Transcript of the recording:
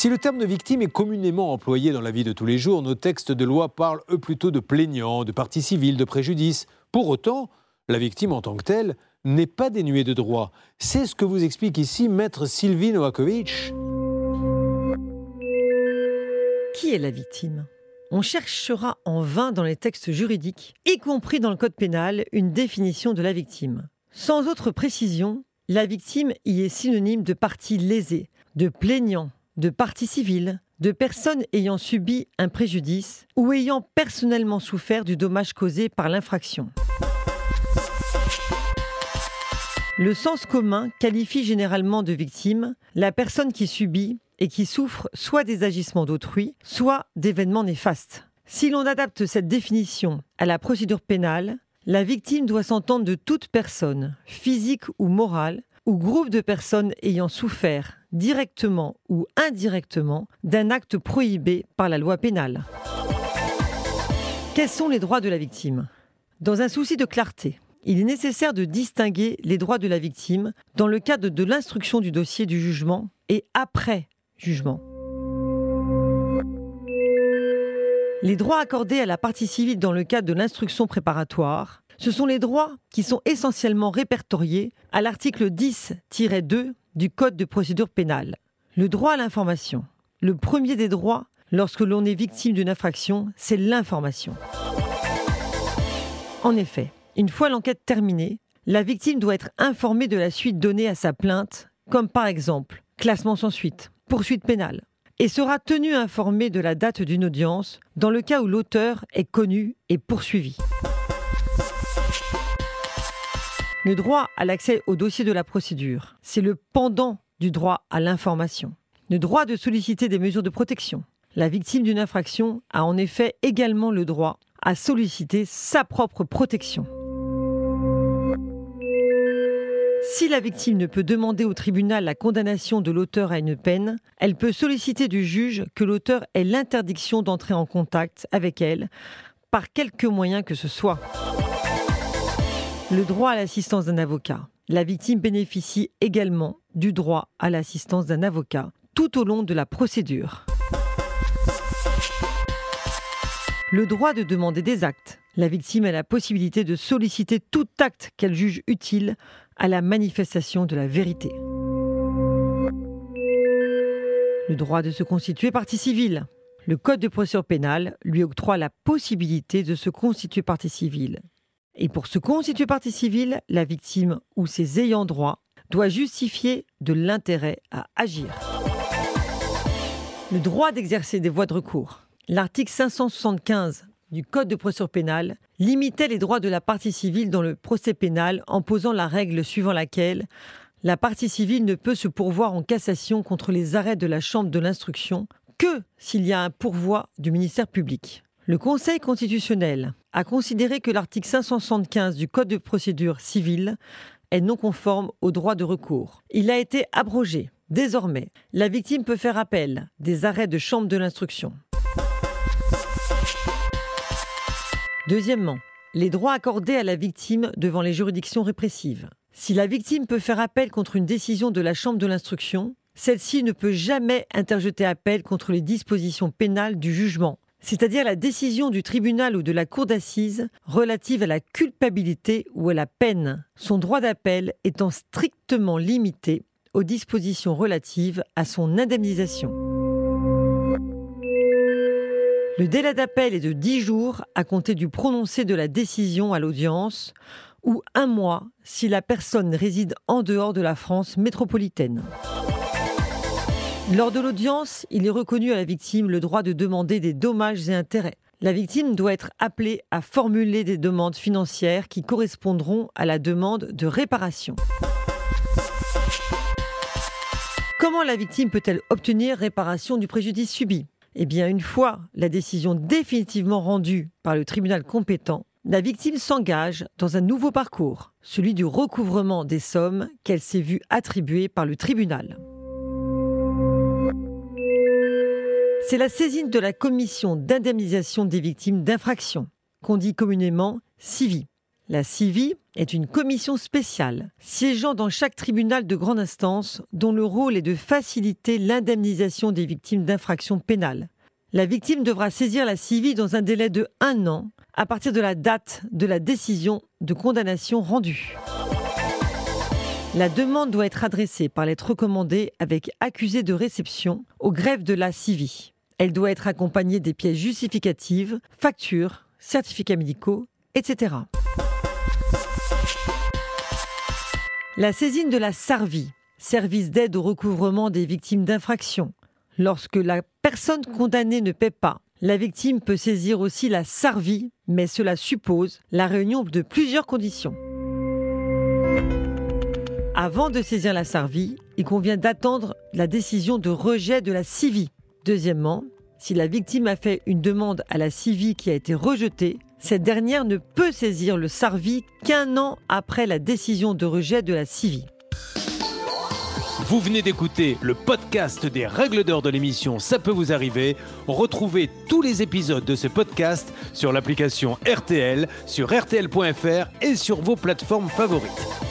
Si le terme de victime est communément employé dans la vie de tous les jours, nos textes de loi parlent eux plutôt de plaignants, de partie civile, de préjudice. Pour autant, la victime en tant que telle n'est pas dénuée de droits. C'est ce que vous explique ici maître Sylvie Novakovic. Qui est la victime? On cherchera en vain dans les textes juridiques, y compris dans le code pénal, une définition de la victime. Sans autre précision, la victime y est synonyme de partie lésée, de plaignant, de partie civile, de personnes ayant subi un préjudice ou ayant personnellement souffert du dommage causé par l'infraction. Le sens commun qualifie généralement de victime la personne qui subit et qui souffre soit des agissements d'autrui, soit d'événements néfastes. Si l'on adapte cette définition à la procédure pénale, la victime doit s'entendre de toute personne, physique ou morale, ou groupe de personnes ayant souffert directement ou indirectement d'un acte prohibé par la loi pénale. Quels sont les droits de la victime? Dans un souci de clarté, il est nécessaire de distinguer les droits de la victime dans le cadre de l'instruction du dossier du jugement et après jugement. Les droits accordés à la partie civile dans le cadre de l'instruction préparatoire, ce sont les droits qui sont essentiellement répertoriés à l'article 10-2 du Code de procédure pénale. Le droit à l'information. Le premier des droits, lorsque l'on est victime d'une infraction, c'est l'information. En effet, une fois l'enquête terminée, la victime doit être informée de la suite donnée à sa plainte, comme par exemple classement sans suite, poursuite pénale, et sera tenue informée de la date d'une audience dans le cas où l'auteur est connu et poursuivi. Le droit à l'accès au dossier de la procédure, c'est le pendant du droit à l'information. Le droit de solliciter des mesures de protection. La victime d'une infraction a en effet également le droit à solliciter sa propre protection. Si la victime ne peut demander au tribunal la condamnation de l'auteur à une peine, elle peut solliciter du juge que l'auteur ait l'interdiction d'entrer en contact avec elle par quelque moyen que ce soit. Le droit à l'assistance d'un avocat. La victime bénéficie également du droit à l'assistance d'un avocat tout au long de la procédure. Le droit de demander des actes. La victime a la possibilité de solliciter tout acte qu'elle juge utile à la manifestation de la vérité. Le droit de se constituer partie civile. Le Code de procédure pénale lui octroie la possibilité de se constituer partie civile. Et pour se constituer partie civile, la victime ou ses ayants droit doit justifier de l'intérêt à agir. Le droit d'exercer des voies de recours. L'article 575 du Code de procédure pénale limitait les droits de la partie civile dans le procès pénal en posant la règle suivant laquelle la partie civile ne peut se pourvoir en cassation contre les arrêts de la Chambre de l'instruction que s'il y a un pourvoi du ministère public. Le Conseil constitutionnel a considéré que l'article 575 du Code de procédure civile est non conforme au droit de recours. Il a été abrogé. Désormais, la victime peut faire appel des arrêts de chambre de l'instruction. Deuxièmement, les droits accordés à la victime devant les juridictions répressives. Si la victime peut faire appel contre une décision de la chambre de l'instruction, celle-ci ne peut jamais interjeter appel contre les dispositions pénales du jugement, c'est-à-dire la décision du tribunal ou de la cour d'assises relative à la culpabilité ou à la peine, son droit d'appel étant strictement limité aux dispositions relatives à son indemnisation. Le délai d'appel est de 10 jours à compter du prononcé de la décision à l'audience ou un mois si la personne réside en dehors de la France métropolitaine. Lors de l'audience, il est reconnu à la victime le droit de demander des dommages et intérêts. La victime doit être appelée à formuler des demandes financières qui correspondront à la demande de réparation. Comment la victime peut-elle obtenir réparation du préjudice subi? Eh bien, une fois la décision définitivement rendue par le tribunal compétent, la victime s'engage dans un nouveau parcours, celui du recouvrement des sommes qu'elle s'est vue attribuer par le tribunal. C'est la saisine de la commission d'indemnisation des victimes d'infractions, qu'on dit communément CIVI. La CIVI est une commission spéciale siégeant dans chaque tribunal de grande instance dont le rôle est de faciliter l'indemnisation des victimes d'infractions pénales. La victime devra saisir la CIVI dans un délai de un an à partir de la date de la décision de condamnation rendue. La demande doit être adressée par lettre recommandée avec accusé de réception au greffe de la CIVI. Elle doit être accompagnée des pièces justificatives, factures, certificats médicaux, etc. La saisine de la SARVI, service d'aide au recouvrement des victimes d'infractions. Lorsque la personne condamnée ne paie pas, la victime peut saisir aussi la SARVI, mais cela suppose la réunion de plusieurs conditions. Avant de saisir la SARVI, il convient d'attendre la décision de rejet de la CIVI. Deuxièmement, si la victime a fait une demande à la CIVI qui a été rejetée, cette dernière ne peut saisir le SARVI qu'un an après la décision de rejet de la CIVI. Vous venez d'écouter le podcast des règles d'or de l'émission Ça peut vous arriver. Retrouvez tous les épisodes de ce podcast sur l'application RTL, sur rtl.fr et sur vos plateformes favorites.